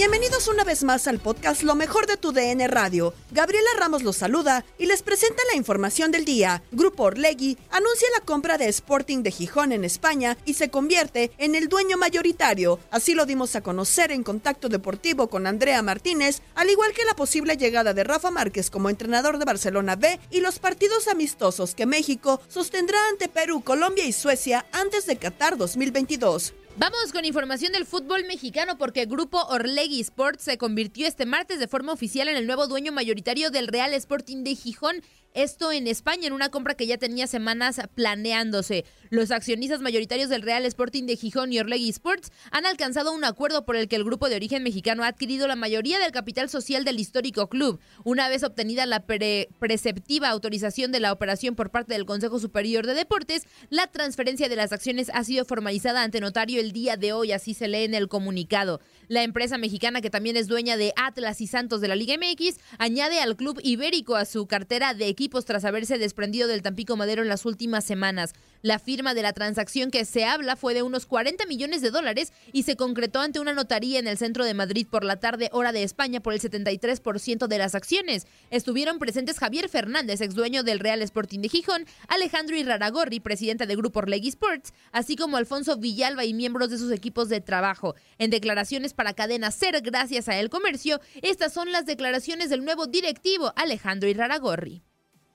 Bienvenidos una vez más al podcast Lo mejor de tu DN Radio. Gabriela Ramos los saluda y les presenta la información del día. Grupo Orlegui anuncia la compra de Sporting de Gijón en España y se convierte en el dueño mayoritario. Así lo dimos a conocer en contacto deportivo con Andrea Martínez, al igual que la posible llegada de Rafa Márquez como entrenador de Barcelona B y los partidos amistosos que México sostendrá ante Perú, Colombia y Suecia antes de Qatar 2022. Vamos con información del fútbol mexicano porque Grupo Orlegui Sports se convirtió este martes de forma oficial en el nuevo dueño mayoritario del Real Sporting de Gijón. Esto en España, en una compra que ya tenía semanas planeándose. Los accionistas mayoritarios del Real Sporting de Gijón y Orlegui Sports han alcanzado un acuerdo por el que el grupo de origen mexicano ha adquirido la mayoría del capital social del histórico club. Una vez obtenida la pre preceptiva autorización de la operación por parte del Consejo Superior de Deportes, la transferencia de las acciones ha sido formalizada ante notario el día de hoy, así se lee en el comunicado. La empresa mexicana, que también es dueña de Atlas y Santos de la Liga MX, añade al club ibérico a su cartera de tras haberse desprendido del Tampico Madero en las últimas semanas. La firma de la transacción que se habla fue de unos 40 millones de dólares y se concretó ante una notaría en el centro de Madrid por la tarde hora de España por el 73% de las acciones. Estuvieron presentes Javier Fernández, ex dueño del Real Sporting de Gijón, Alejandro Iraragorri, presidente de Grupo Orlegui Sports, así como Alfonso Villalba y miembros de sus equipos de trabajo. En declaraciones para Cadena Ser, gracias a El Comercio, estas son las declaraciones del nuevo directivo Alejandro Iraragorri.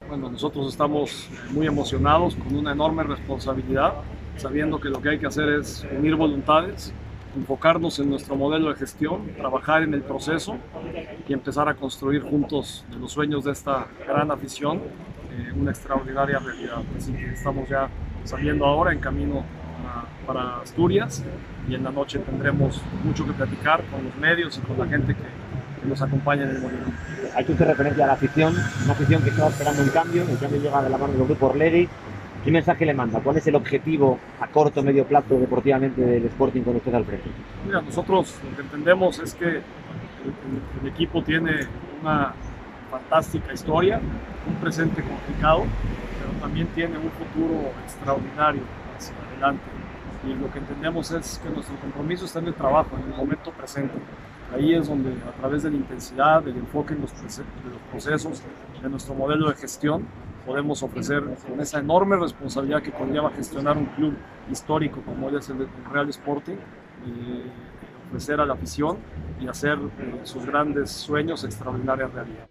Bueno, nosotros estamos muy emocionados, con una enorme responsabilidad, sabiendo que lo que hay que hacer es unir voluntades, enfocarnos en nuestro modelo de gestión, trabajar en el proceso y empezar a construir juntos los sueños de esta gran afición eh, una extraordinaria realidad. Así que estamos ya saliendo ahora en camino para Asturias y en la noche tendremos mucho que platicar con los medios y con la gente que, nos acompaña en el movimiento. Hay que referencia a la afición, una afición que estaba esperando un cambio, el cambio llega de la mano del grupo Orlegui. ¿Qué mensaje le manda? ¿Cuál es el objetivo a corto o medio plazo deportivamente del Sporting con usted al frente? Mira, nosotros lo que entendemos es que el- el equipo tiene una fantástica historia, un presente complicado, pero también tiene un futuro extraordinario hacia adelante. Y lo que entendemos es que nuestro compromiso está en el trabajo, en el momento presente. Ahí es donde a través de la intensidad, del enfoque en los, de los procesos, de nuestro modelo de gestión, podemos ofrecer con esa enorme responsabilidad que conlleva gestionar un club histórico como es el Real Sporting, y ofrecer a la afición y hacer eh, sus grandes sueños extraordinarias realidad.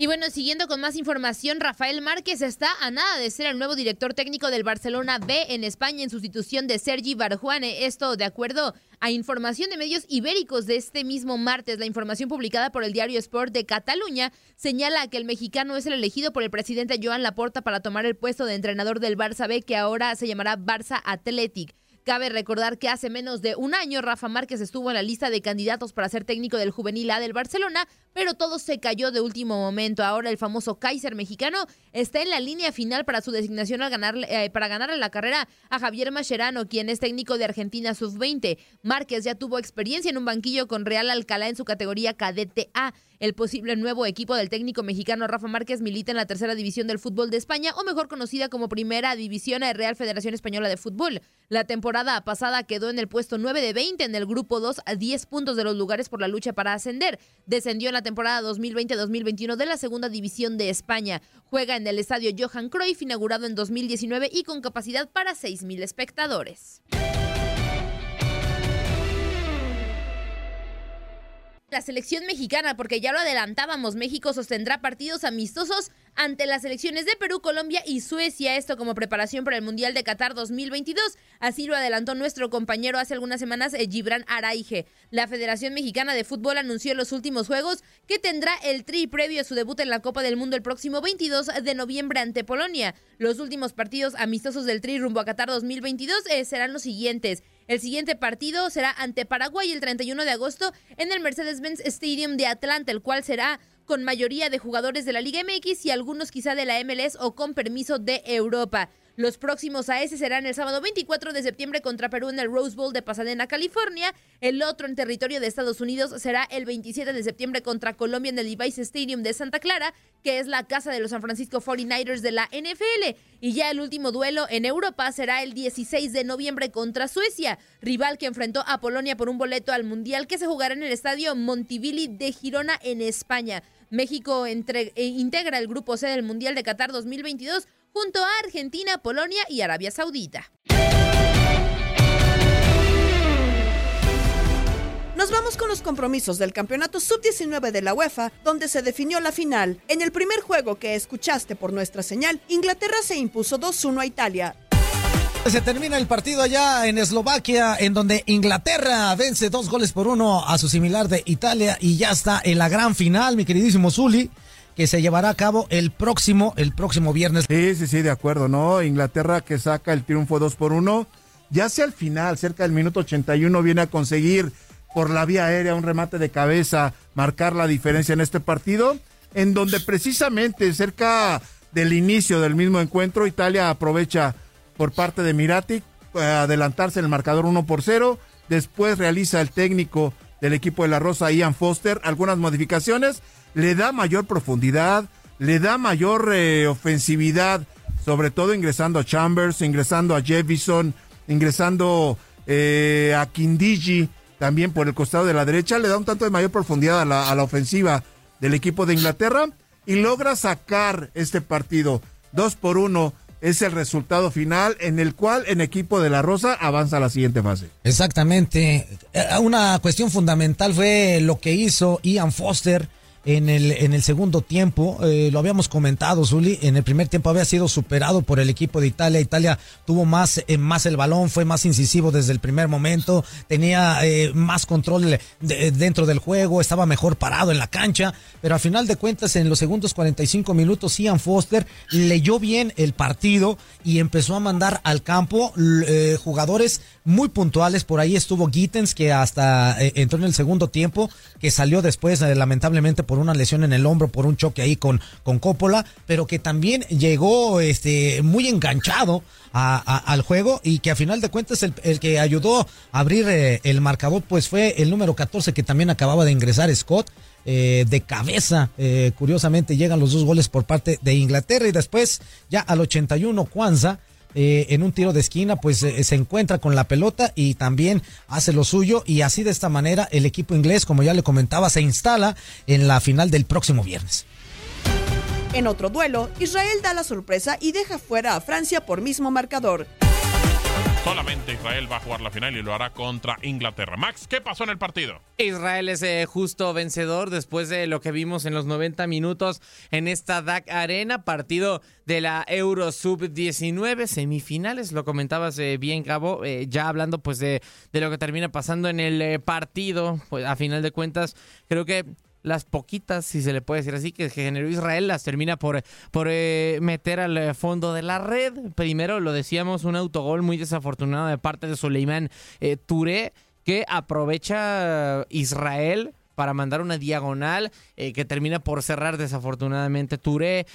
Y bueno, siguiendo con más información, Rafael Márquez está a nada de ser el nuevo director técnico del Barcelona B en España en sustitución de Sergi Barjuane. Esto de acuerdo a información de medios ibéricos de este mismo martes. La información publicada por el diario Sport de Cataluña señala que el mexicano es el elegido por el presidente Joan Laporta para tomar el puesto de entrenador del Barça B, que ahora se llamará Barça Athletic. Cabe recordar que hace menos de un año Rafa Márquez estuvo en la lista de candidatos para ser técnico del Juvenil A del Barcelona, pero todo se cayó de último momento. Ahora el famoso Kaiser mexicano está en la línea final para su designación al ganar, eh, para ganarle la carrera a Javier Mascherano, quien es técnico de Argentina Sub-20. Márquez ya tuvo experiencia en un banquillo con Real Alcalá en su categoría cadete A. El posible nuevo equipo del técnico mexicano Rafa Márquez milita en la tercera división del fútbol de España, o mejor conocida como Primera División de Real Federación Española de Fútbol. La temporada pasada quedó en el puesto 9 de 20 en el grupo 2 a 10 puntos de los lugares por la lucha para ascender. Descendió en la temporada 2020-2021 de la Segunda División de España. Juega en el estadio Johan Cruyff, inaugurado en 2019 y con capacidad para 6.000 espectadores. La selección mexicana, porque ya lo adelantábamos, México sostendrá partidos amistosos ante las selecciones de Perú, Colombia y Suecia, esto como preparación para el Mundial de Qatar 2022. Así lo adelantó nuestro compañero hace algunas semanas, eh, Gibran Araige. La Federación Mexicana de Fútbol anunció los últimos juegos que tendrá el tri previo a su debut en la Copa del Mundo el próximo 22 de noviembre ante Polonia. Los últimos partidos amistosos del tri rumbo a Qatar 2022 eh, serán los siguientes. El siguiente partido será ante Paraguay el 31 de agosto en el Mercedes-Benz Stadium de Atlanta, el cual será con mayoría de jugadores de la Liga MX y algunos quizá de la MLS o con permiso de Europa. Los próximos AS serán el sábado 24 de septiembre contra Perú en el Rose Bowl de Pasadena, California. El otro en territorio de Estados Unidos será el 27 de septiembre contra Colombia en el Device Stadium de Santa Clara, que es la casa de los San Francisco 49ers de la NFL. Y ya el último duelo en Europa será el 16 de noviembre contra Suecia, rival que enfrentó a Polonia por un boleto al Mundial que se jugará en el estadio Montivilli de Girona en España. México entre, eh, integra el grupo C del Mundial de Qatar 2022 junto a Argentina, Polonia y Arabia Saudita. Nos vamos con los compromisos del Campeonato Sub-19 de la UEFA, donde se definió la final. En el primer juego que escuchaste por nuestra señal, Inglaterra se impuso 2-1 a Italia. Se termina el partido allá en Eslovaquia, en donde Inglaterra vence dos goles por uno a su similar de Italia y ya está en la gran final, mi queridísimo Zuli que se llevará a cabo el próximo, el próximo viernes. Sí, sí, sí, de acuerdo, ¿no? Inglaterra que saca el triunfo 2 por 1. Ya hacia el final, cerca del minuto 81, viene a conseguir por la vía aérea un remate de cabeza, marcar la diferencia en este partido, en donde precisamente cerca del inicio del mismo encuentro, Italia aprovecha por parte de Mirati eh, adelantarse en el marcador 1 por 0. Después realiza el técnico del equipo de la Rosa, Ian Foster, algunas modificaciones. Le da mayor profundidad, le da mayor eh, ofensividad, sobre todo ingresando a Chambers, ingresando a Jefferson, ingresando eh, a Kindigi, también por el costado de la derecha, le da un tanto de mayor profundidad a la, a la ofensiva del equipo de Inglaterra y logra sacar este partido. Dos por uno es el resultado final en el cual el equipo de la Rosa avanza a la siguiente fase. Exactamente. Eh, una cuestión fundamental fue lo que hizo Ian Foster en el, en el segundo tiempo. Eh, lo habíamos comentado, Zuli. En el primer tiempo había sido superado por el equipo de Italia. Italia tuvo más, eh, más el balón, fue más incisivo desde el primer momento, tenía eh, más control dentro del juego, estaba mejor parado en la cancha. Pero a final de cuentas, en los segundos 45 minutos, Ian Foster leyó bien el partido y empezó a mandar al campo jugadores muy puntuales. Por ahí estuvo Gittens, que hasta entró en el segundo tiempo, que salió después, lamentablemente, por una lesión en el hombro, por un choque ahí con, con Coppola, pero que también llegó este, muy enganchado al juego y que a final de cuentas el, que ayudó a abrir eh, el marcador pues fue el número 14 que también acababa de ingresar Scott. Eh, de cabeza, eh, curiosamente llegan los dos goles por parte de Inglaterra y después ya al 81 Kwanza eh, en un tiro de esquina, pues eh, se encuentra con la pelota y también hace lo suyo y así de esta manera el equipo inglés, como ya le comentaba, se instala en la final del próximo viernes. En otro duelo, Israel da la sorpresa y deja fuera a Francia por mismo marcador. Solamente Israel va a jugar la final y lo hará contra Inglaterra. Max, ¿qué pasó en el partido? Israel es eh, justo vencedor después de lo que vimos en los 90 minutos en esta DAC Arena, partido de la Euro Sub-19, semifinales, lo comentabas eh, bien, Cabo, eh, ya hablando pues de, de, lo que termina pasando en el partido, pues a final de cuentas, creo que las poquitas, si se le puede decir así, que generó Israel, las termina por, por eh, meter al eh, fondo de la red. Primero, lo decíamos, un autogol muy desafortunado de parte de Suleiman eh, Touré, que aprovecha Israel para mandar una diagonal eh, que termina por cerrar desafortunadamente Touré.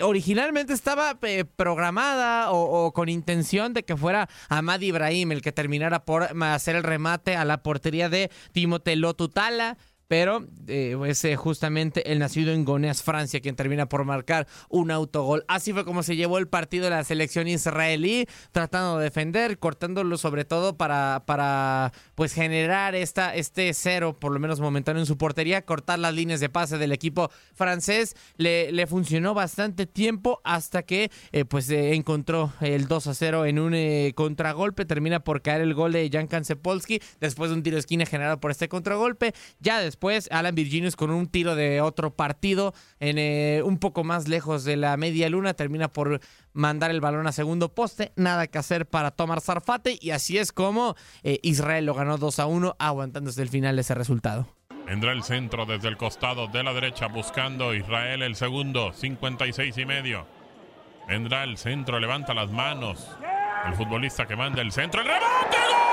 Originalmente estaba programada o, o, con intención de que fuera Ahmad Ibrahim el que terminara por hacer el remate a la portería de Timote Lotutala pero eh, es eh, justamente el nacido en Goneas, Francia, quien termina por marcar un autogol. Así fue como se llevó el partido de la selección israelí, tratando de defender, cortándolo sobre todo para, para pues generar esta, este cero, por lo menos momentáneo en su portería, cortar las líneas de pase del equipo francés. Le, le funcionó bastante tiempo hasta que eh, pues encontró el 2 a 0 en un eh, contragolpe. Termina por caer el gol de Jan Kansepolski después de un tiro de esquina generado por este contragolpe. Ya después después Alan Virginius con un tiro de otro partido en eh, un poco más lejos de la media luna termina por mandar el balón a segundo poste, nada que hacer para tomar Zarfate y así es como eh, Israel lo ganó 2 a 1 aguantando desde el final ese resultado. Vendrá el centro desde el costado de la derecha buscando Israel el segundo, 56 y medio. Vendrá el centro, levanta las manos. El futbolista que manda el centro, el rebote.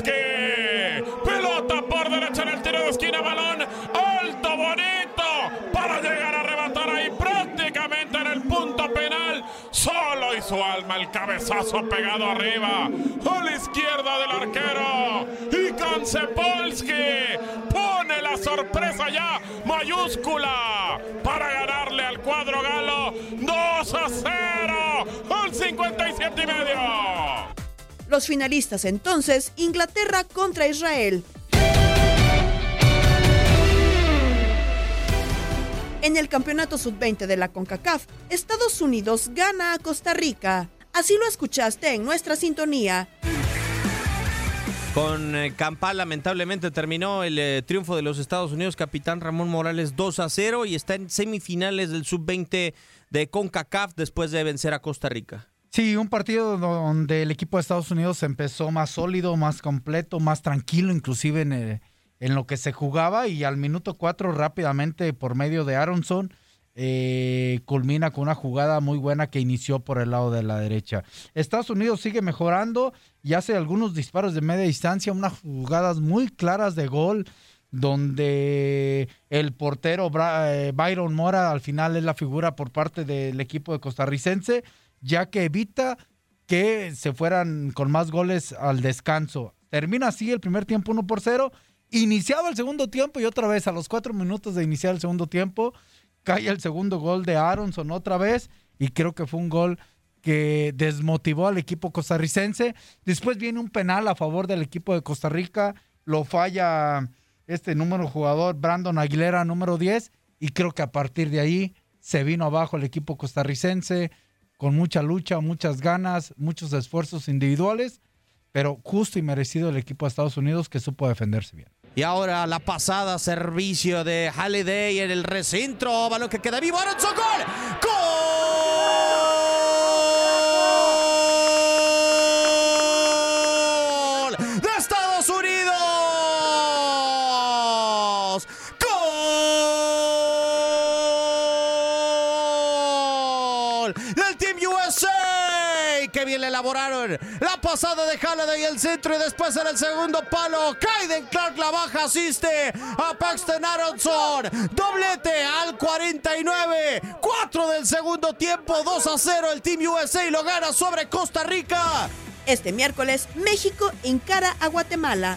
Pelota por derecha en el tiro de esquina, balón alto, bonito, para llegar a arrebatar ahí prácticamente en el punto penal. Solo y su alma el cabezazo pegado arriba, a la izquierda del arquero. Y Kansepolski pone la sorpresa ya mayúscula para ganarle al cuadro galo 2 a 0 al 57 y medio. Los finalistas entonces, Inglaterra contra Israel. En el Campeonato Sub-20 de la CONCACAF, Estados Unidos gana a Costa Rica. Así lo escuchaste en nuestra sintonía. Con eh, Campal lamentablemente terminó el eh, triunfo de los Estados Unidos, capitán Ramón Morales 2 a 0 y está en semifinales del Sub-20 de CONCACAF después de vencer a Costa Rica. Sí, un partido donde el equipo de Estados Unidos empezó más sólido, más completo, más tranquilo, inclusive en, eh, en lo que se jugaba y al minuto cuatro rápidamente por medio de Aronson eh, culmina con una jugada muy buena que inició por el lado de la derecha. Estados Unidos sigue mejorando y hace algunos disparos de media distancia, unas jugadas muy claras de gol donde el portero eh, Byron Mora al final es la figura por parte del equipo de costarricense ya que evita que se fueran con más goles al descanso. Termina así el primer tiempo 1 por 0. Iniciaba el segundo tiempo y otra vez a los cuatro minutos de iniciar el segundo tiempo cae el segundo gol de Aronson otra vez y creo que fue un gol que desmotivó al equipo costarricense. Después viene un penal a favor del equipo de Costa Rica, lo falla este número jugador Brandon Aguilera número 10 y creo que a partir de ahí se vino abajo el equipo costarricense, con mucha lucha, muchas ganas, muchos esfuerzos individuales, pero justo y merecido el equipo de Estados Unidos que supo defenderse bien. Y ahora la pasada servicio de Halliday en el recentro, balón que queda vivo, Aronson, gol, gol bien le elaboraron. La pasada de Halliday el centro y después en el segundo palo. Kaiden Clark la baja, asiste a Paxton Aronson. Doblete al 49. 4 del segundo tiempo, 2 a 0. El Team USA lo gana sobre Costa Rica. Este miércoles, México encara a Guatemala.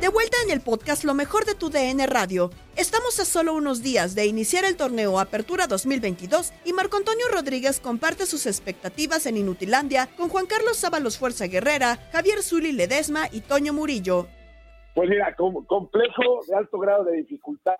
De vuelta en el podcast Lo mejor de tu DN Radio. Estamos a solo unos días de iniciar el torneo Apertura 2022 y Marco Antonio Rodríguez comparte sus expectativas en Inutilandia con Juan Carlos Sábalos Fuerza Guerrera, Javier Zuli Ledesma y Toño Murillo. Pues mira, com- complejo de alto grado de dificultad,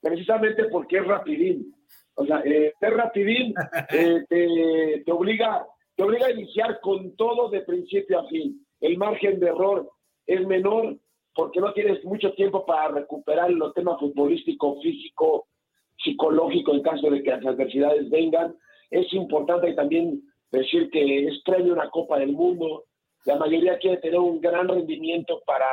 precisamente porque es rapidín. O sea, eh, ser rapidín eh, te, te obliga, te obliga a iniciar con todo de principio a fin. El margen de error es menor porque no tienes mucho tiempo para recuperar los temas futbolístico, físico, psicológico en caso de que las adversidades vengan. Es importante también decir que es previo una Copa del Mundo. La mayoría quiere tener un gran rendimiento para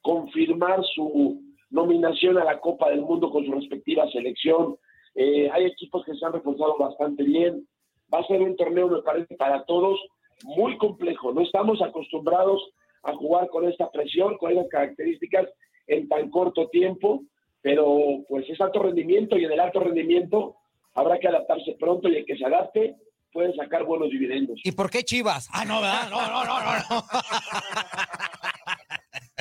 confirmar su nominación a la Copa del Mundo con su respectiva selección. Eh, hay equipos que se han reforzado bastante bien. Va a ser un torneo, me parece, para todos muy complejo. No estamos acostumbrados a jugar con esta presión, con esas características en tan corto tiempo, pero pues es alto rendimiento y en el alto rendimiento habrá que adaptarse pronto y el que se adapte puede sacar buenos dividendos. ¿Y por qué Chivas? Ah, no, ¿verdad? No, no, no, no. no.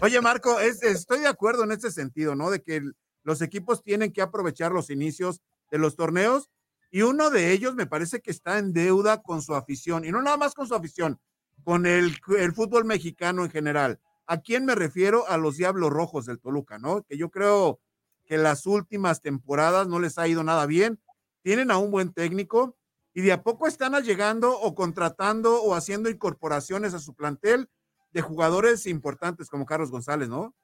Oye, Marco, es- estoy de acuerdo en este sentido, ¿no? De que el- los equipos tienen que aprovechar los inicios de los torneos y uno de ellos me parece que está en deuda con su afición y no nada más con su afición, con el, fútbol mexicano en general. ¿A quién me refiero? A los Diablos Rojos del Toluca, ¿no? Que yo creo que las últimas temporadas no les ha ido nada bien. Tienen a un buen técnico y de a poco están llegando o contratando o haciendo incorporaciones a su plantel de jugadores importantes como Carlos González, ¿no?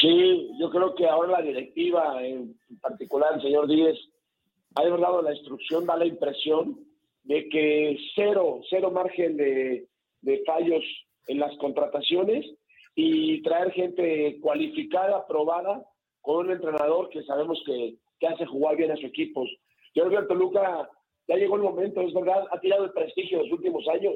Sí, yo creo que ahora la directiva, en particular el señor Díez, ha de dado la instrucción, da la impresión de que cero, cero margen de, de fallos en las contrataciones y traer gente cualificada, probada, con un entrenador que sabemos que, que hace jugar bien a sus equipos. Yo creo que el Toluca ya llegó el momento, es verdad, ha tirado el prestigio en los últimos años.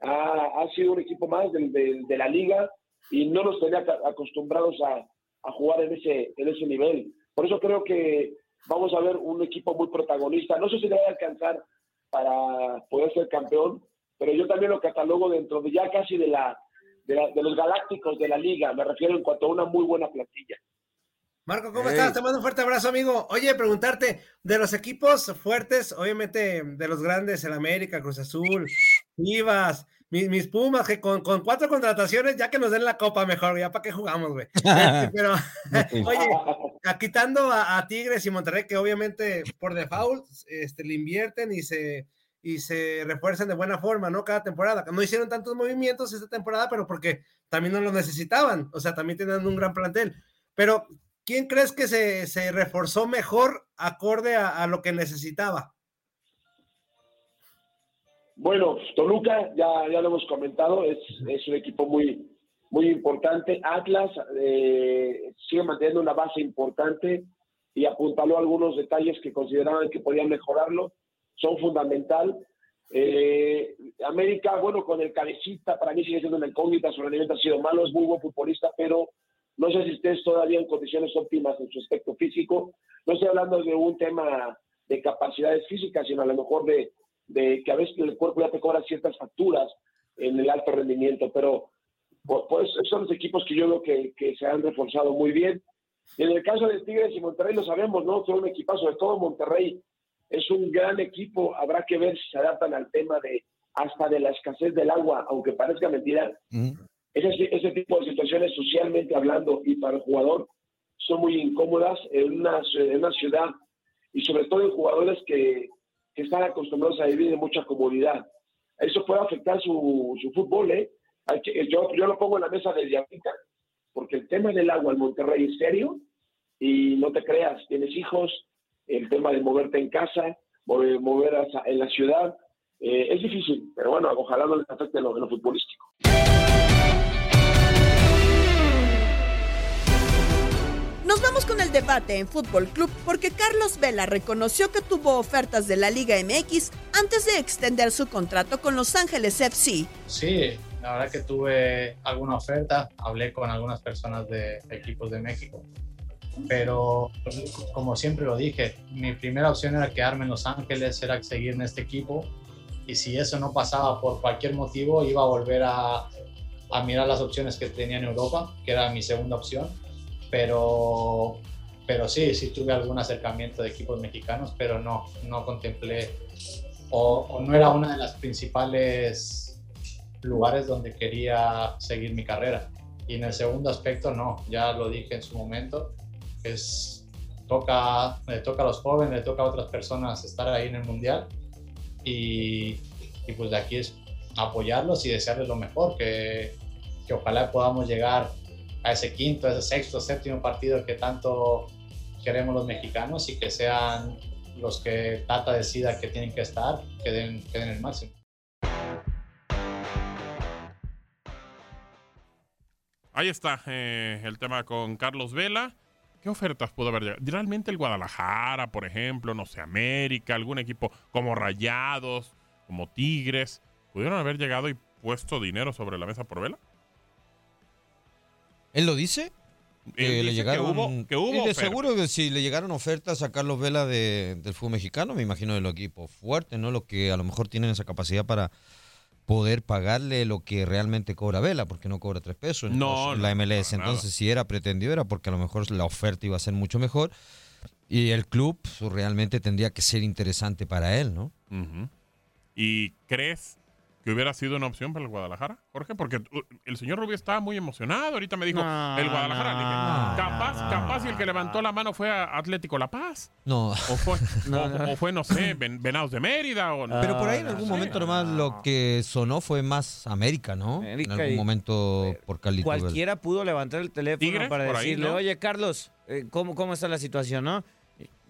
Ha, ha sido un equipo más del- de la liga y no nos tenía acostumbrados a, a jugar en ese, en ese nivel. Por eso creo que vamos a ver un equipo muy protagonista. No sé si le va a alcanzar para poder ser campeón, pero yo también lo catalogo dentro de ya casi de la de, la- de los galácticos de la liga. Me refiero en cuanto a una muy buena plantilla. Marco, ¿cómo Hey. estás? Te mando un fuerte abrazo, amigo. Oye, preguntarte, de los equipos fuertes, obviamente de los grandes, el América, Cruz Azul, Chivas, mis, mis Pumas, que con, con cuatro contrataciones, ya que nos den la copa mejor, ya para qué jugamos, güey. Este, Pero, oye, a- quitando a, a Tigres y Monterrey, que obviamente por default este, le invierten y se, y se refuerzan de buena forma, ¿no? Cada temporada. No hicieron tantos movimientos esta temporada, pero porque también no lo necesitaban. O sea, también tienen un gran plantel. Pero, ¿quién crees que se, se reforzó mejor acorde a, a lo que necesitaba? Bueno, Toluca, ya, ya lo hemos comentado, es, es un equipo muy, muy importante. Atlas eh, sigue manteniendo una base importante y apuntaló algunos detalles que consideraban que podían mejorarlo. Son fundamental. Eh, América, bueno, con el cabecita, para mí sigue siendo una incógnita, su rendimiento ha sido malo, es muy buen futbolista, pero no sé si estés todavía en condiciones óptimas en su aspecto físico. No estoy hablando de un tema de capacidades físicas, sino a lo mejor de, de que a veces el cuerpo ya te cobra ciertas facturas en el alto rendimiento, pero pues, son los equipos que yo veo que, que se han reforzado muy bien. En el caso de Tigres y Monterrey lo sabemos, ¿no? Son un equipazo, sobre todo Monterrey es un gran equipo, habrá que ver si se adaptan al tema de hasta de la escasez del agua, aunque parezca mentira. Ese, ese tipo de situaciones socialmente hablando y para el jugador son muy incómodas en una, en una ciudad y sobre todo en jugadores que, que están acostumbrados a vivir en mucha comodidad. Eso puede afectar su, su fútbol, ¿eh? Yo, yo lo pongo en la mesa de diabética, porque el tema del agua en Monterrey es serio y no te creas, tienes hijos, el tema de moverte en casa, mover, mover en la ciudad, eh, es difícil, pero bueno, ojalá no les afecte lo, lo futbolístico. Nos vamos con el debate en Fútbol Club porque Carlos Vela reconoció que tuvo ofertas de la Liga MX antes de extender su contrato con Los Ángeles FC. Sí, la verdad que tuve alguna oferta, hablé con algunas personas de equipos de México, pero como siempre lo dije, mi primera opción era quedarme en Los Ángeles, era seguir en este equipo y si eso no pasaba por cualquier motivo, iba a volver a, a mirar las opciones que tenía en Europa, que era mi segunda opción, pero, pero sí, sí tuve algún acercamiento de equipos mexicanos, pero no, no contemplé o, o no era una de las principales lugares donde quería seguir mi carrera. Y en el segundo aspecto, no, ya lo dije en su momento, es, toca, le toca a los jóvenes, le toca a otras personas estar ahí en el Mundial y, y pues de aquí es apoyarlos y desearles lo mejor, que, que ojalá podamos llegar a ese quinto, a ese sexto, séptimo partido que tanto queremos los mexicanos y que sean los que Tata decida que tienen que estar, que den, el máximo. Ahí está eh, el tema con Carlos Vela. ¿Qué ofertas pudo haber llegado? Realmente el Guadalajara, por ejemplo, no sé, América, algún equipo como Rayados, como Tigres, ¿pudieron haber llegado y puesto dinero sobre la mesa por Vela? ¿Él lo dice? Él dice que hubo- que hubo y de seguro que si le llegaron ofertas a Carlos Vela de- del fútbol mexicano, me imagino de los equipos fuertes, ¿no? Los que a lo mejor tienen esa capacidad para poder pagarle lo que realmente cobra Vela, porque no cobra tres pesos en No, la MLS. Entonces, si era pretendido, era porque a lo mejor la oferta iba a ser mucho mejor. Y el club pues, realmente tendría que ser interesante para él, ¿no? ¿Y crees que hubiera sido una opción para el Guadalajara, Jorge? Porque el señor Rubio estaba muy emocionado. Ahorita me dijo, No, el Guadalajara. Dije, no, capaz, no. capaz, y el que levantó la mano fue a Atlético La Paz. No. O fue, No, o, no. o fue no sé, Ven- Venados de Mérida. O, Pero por ahí en algún momento nomás lo que sonó fue más América, ¿no? América en algún y- momento por Vela. Cualquiera pudo levantar el teléfono Tigres, para ahí, decirle, ¿no? oye, Carlos, eh, ¿cómo, ¿cómo está la situación, no?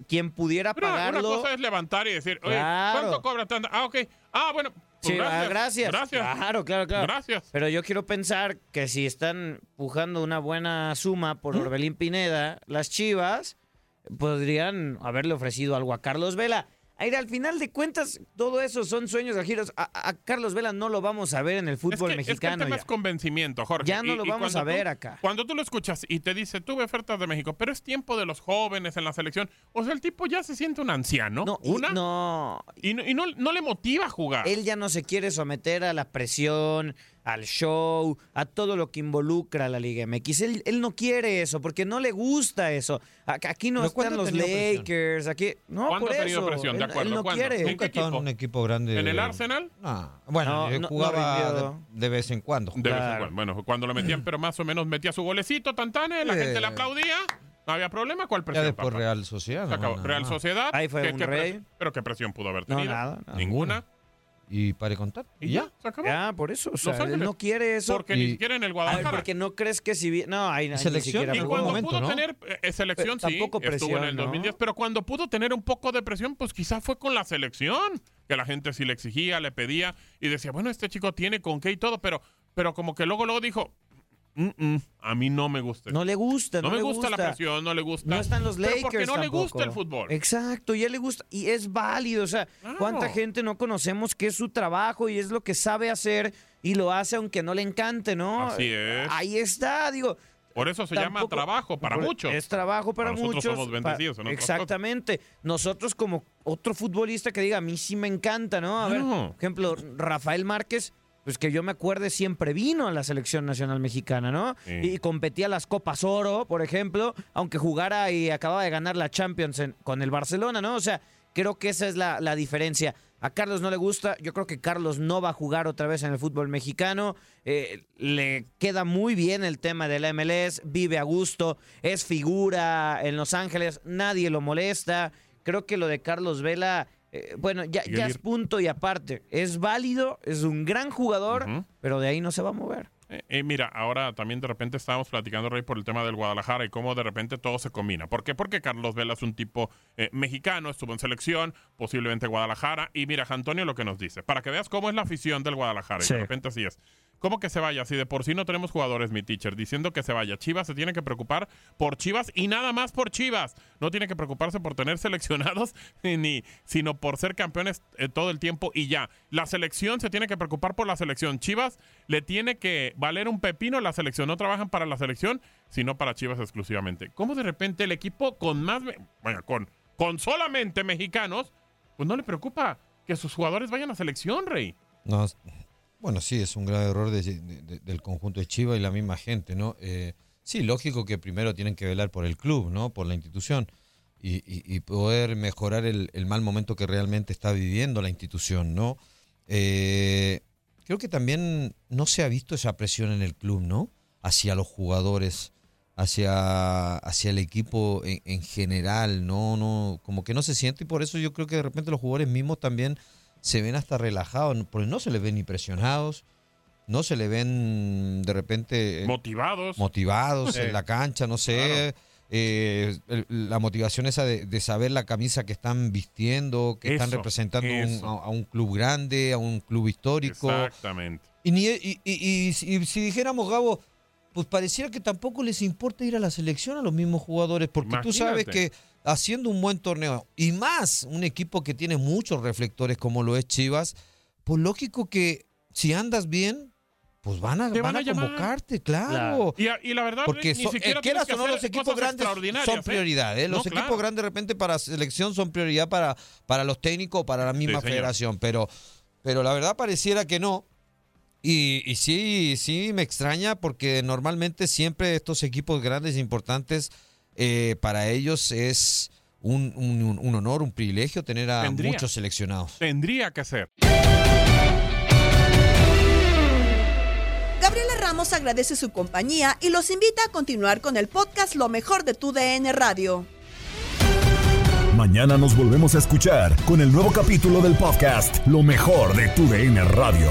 Quien pudiera Pero una pagarlo... cosa es levantar y decir, oye, Claro. ¿cuánto cobra tanto? Ah, ok. Ah, bueno. Pues Sí, ah, gracias. gracias. Claro, claro, claro. Gracias. Pero yo quiero pensar que si están pujando una buena suma por Orbelín Pineda, las Chivas podrían haberle ofrecido algo a Carlos Vela. Aire, al final de cuentas, todo eso son sueños giros. A, a Carlos Vela no lo vamos a ver en el fútbol Es que, es que el mexicano. tema ya. es convencimiento, Jorge. Ya no lo vamos a ver tú- acá. Cuando tú lo escuchas y te dice, tuve ofertas de México, pero es tiempo de los jóvenes en la selección. O sea, el tipo ya se siente un anciano. y- una. no. Y, no, y no, no le motiva a jugar. Él ya no se quiere someter a la presión, al show, a todo lo que involucra a la Liga MX. Él, él no quiere eso, porque no le gusta eso. Aquí no ¿Pero cuándo están los presión? Lakers, aquí... No, ¿Cuándo por ha tenido eso. presión? De Él- acuerdo, Él no ¿cuándo? quiere. ¿En Nunca equipo? un equipo grande. ¿En el Arsenal? Ah, bueno, No, él no- no jugaba de, de vez en cuando. De vez en cuando. Bueno, cuando lo metían, pero más o menos metía su golecito, tantane, la Eh. gente le aplaudía. No había problema. ¿Cuál Ya presión? después papá? Real Sociedad. Se acabó. Real. Sociedad. Ahí fue ¿qué- un qué rey. presión? Pero qué presión pudo haber No, tenido. nada, nada. Ninguna. Y para contar. Y ya, se acabó. Ya, por eso. O sea, él no quiere eso. Porque ni Y- siquiera en el A ver, Guadalajara. porque no crees que si bien... No, ahí, ahí ni Selección, siquiera Y cuando momento, pudo ¿no? tener eh, selección, Pero sí, tampoco estuvo en presión, el ¿no? 2010, pero cuando pudo tener un poco de presión, pues quizás fue con la selección, que la gente sí le exigía, le pedía y decía, bueno, este chico tiene con qué y todo, pero, pero como que luego luego dijo, "Mm, mm, a mí no me gusta. No le gusta, no, no me gusta, la presión, no le gusta. No están los Pero Lakers porque no le gusta el fútbol. Exacto, y a él le gusta. Y es válido. O sea, ¿cuánta gente no conocemos que es su trabajo y es lo que sabe hacer y lo hace aunque no le encante, no? Así es. Ahí está, digo. Por eso se llama trabajo para muchos. Es trabajo para, Para nosotros muchos. somos bendecidos. Exactamente. Nosotros como otro futbolista que diga, a mí sí me encanta, ¿no? A ver, por ejemplo, Rafael Márquez, pues que yo me acuerde siempre vino a la selección nacional mexicana, ¿no? Sí. Y competía las Copas Oro, por ejemplo, aunque jugara y acababa de ganar la Champions en- con el Barcelona, ¿no? O sea, creo que esa es la, la diferencia. A Carlos no le gusta, yo creo que Carlos no va a jugar otra vez en el fútbol mexicano. Eh, le queda muy bien el tema del MLS, vive a gusto, es figura en Los Ángeles, nadie lo molesta. Creo que lo de Carlos Vela, eh, bueno, ya, es punto y aparte. Es válido, es un gran jugador, pero de ahí no se va a mover. Eh, eh, mira, ahora también de repente estábamos platicando, Rey, por el tema del Guadalajara y cómo de repente todo se combina. ¿Por qué? Porque Carlos Vela es un tipo eh, mexicano, estuvo en selección, posiblemente Guadalajara. Y mira, Antonio lo que nos dice, para que veas cómo es la afición del Guadalajara. Y Sí. de repente así es. ¿Cómo que se vaya? Si de por sí no tenemos jugadores, mi teacher, diciendo que se vaya. Chivas se tiene que preocupar por Chivas y nada más por Chivas. No tiene que preocuparse por tener seleccionados, ni, sino por ser campeones eh, todo el tiempo y ya. La selección se tiene que preocupar por la selección. Chivas le tiene que valer un pepino la selección. No trabajan para la selección, sino para Chivas exclusivamente. ¿Cómo de repente el equipo con más, bueno, con, con solamente mexicanos, pues no le preocupa que sus jugadores vayan a selección, Rey? No, bueno, sí, es un grave error de- de- de- del conjunto de Chivas y la misma gente, ¿no? Eh, sí, lógico que primero tienen que velar por el club, ¿no? Por la institución y, y- y poder mejorar el, el mal momento que realmente está viviendo la institución, ¿no? Eh, creo que también no se ha visto esa presión en el club, ¿no? Hacia los jugadores, hacia, hacia el equipo en, en general, no, no, como que no se siente y por eso yo creo que de repente los jugadores mismos también se ven hasta relajados, porque no se les ven ni presionados, no se le ven de repente eh, Motivados. motivados Sí. en la cancha, no sé. eh, la motivación esa de, de saber la camisa que están vistiendo, que están representando un- a, a un club grande, a un club histórico. Exactamente. Y, ni- y- y- y si- dijéramos, Gabo, pues pareciera que tampoco les importa ir a la selección a los mismos jugadores, porque tú sabes que haciendo un buen torneo y más un equipo que tiene muchos reflectores como lo es Chivas, pues lógico que si andas bien, pues van a, van van a convocarte, claro. Y, la verdad, Porque ni son- siquiera eh, quieras que o no, los equipos grandes son ¿eh? prioridad. ¿eh? Los No, equipos claro. grandes de repente para selección son prioridad para, para los técnicos, para la misma federación. Pero, pero la verdad pareciera que no. Y, y sí, sí me extraña porque normalmente siempre estos equipos grandes e importantes, eh, para ellos es un, un- un honor, un privilegio tener a Tendría. muchos seleccionados. Tendría que ser. Gabriela Ramos agradece su compañía y los invita a continuar con el podcast Lo mejor de tu DN Radio. Mañana nos volvemos a escuchar con el nuevo capítulo del podcast Lo mejor de tu DN Radio.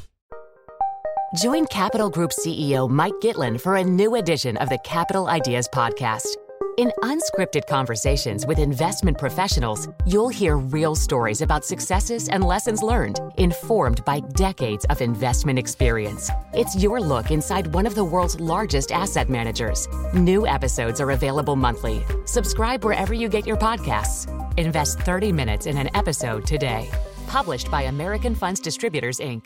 Join Capital Group CEO Mike Gitlin for a new edition of the Capital Ideas Podcast. In unscripted conversations with investment professionals, you'll hear real stories about successes and lessons learned, informed by decades of investment experience. It's your look inside one of the world's largest asset managers. New episodes are available monthly. Subscribe wherever you get your podcasts. Invest 30 minutes in an episode today. Published by American Funds Distributors, Inc.